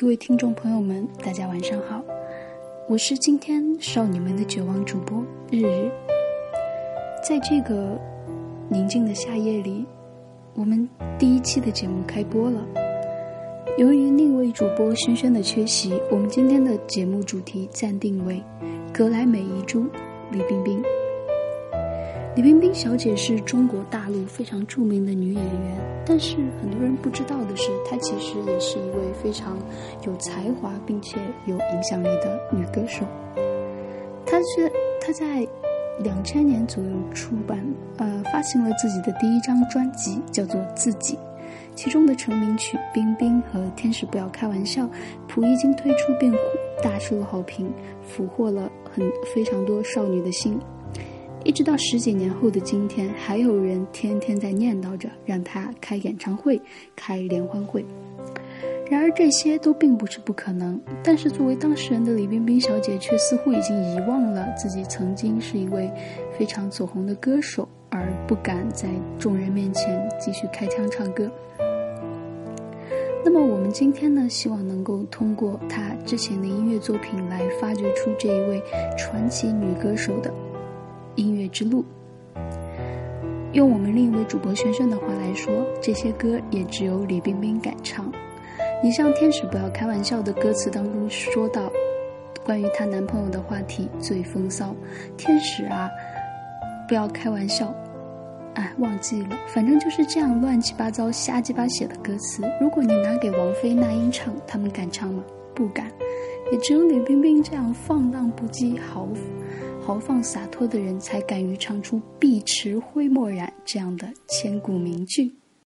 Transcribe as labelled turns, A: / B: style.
A: 各位听众朋友们，大家晚上好，我是今天少女们的绝望主播日日。在这个宁静的夏夜里，我们第一期的节目开播了。由于另一位主播轩轩的缺席，我们今天的节目主题暂定为《格莱美遗珠》李冰冰。李冰冰小姐是中国大陆非常著名的女演员，但是很多人不知道的是，她其实也是一位非常有才华并且有影响力的女歌手。她是她在两千年左右出版呃发行了自己的第一张专辑，叫做《自己》，其中的成名曲《冰冰》和《天使不要开玩笑》，谱一经推出便大受好评，俘获了很非常多少女的心。一直到十几年后的今天，还有人天天在念叨着让他开演唱会、开联欢会。然而这些都并不是不可能，但是作为当事人的李冰冰小姐却似乎已经遗忘了自己曾经是一位非常走红的歌手，而不敢在众人面前继续开腔唱歌。那么我们今天呢，希望能够通过她之前的音乐作品来发掘出这一位传奇女歌手的。音乐之路，用我们另一位主播轩轩的话来说，这些歌也只有李冰冰敢唱。你像《天使不要开玩笑》的歌词当中说到，关于她男朋友的话题最风骚。天使啊，不要开玩笑，哎，忘记了，反正就是这样乱七八糟、瞎鸡巴写的歌词。如果你拿给王菲、那英唱，他们敢唱吗？不敢。也只有李冰冰这样放荡不羁、豪。豪放洒脱的人才敢于唱出“碧池灰墨染”这样的千古名句。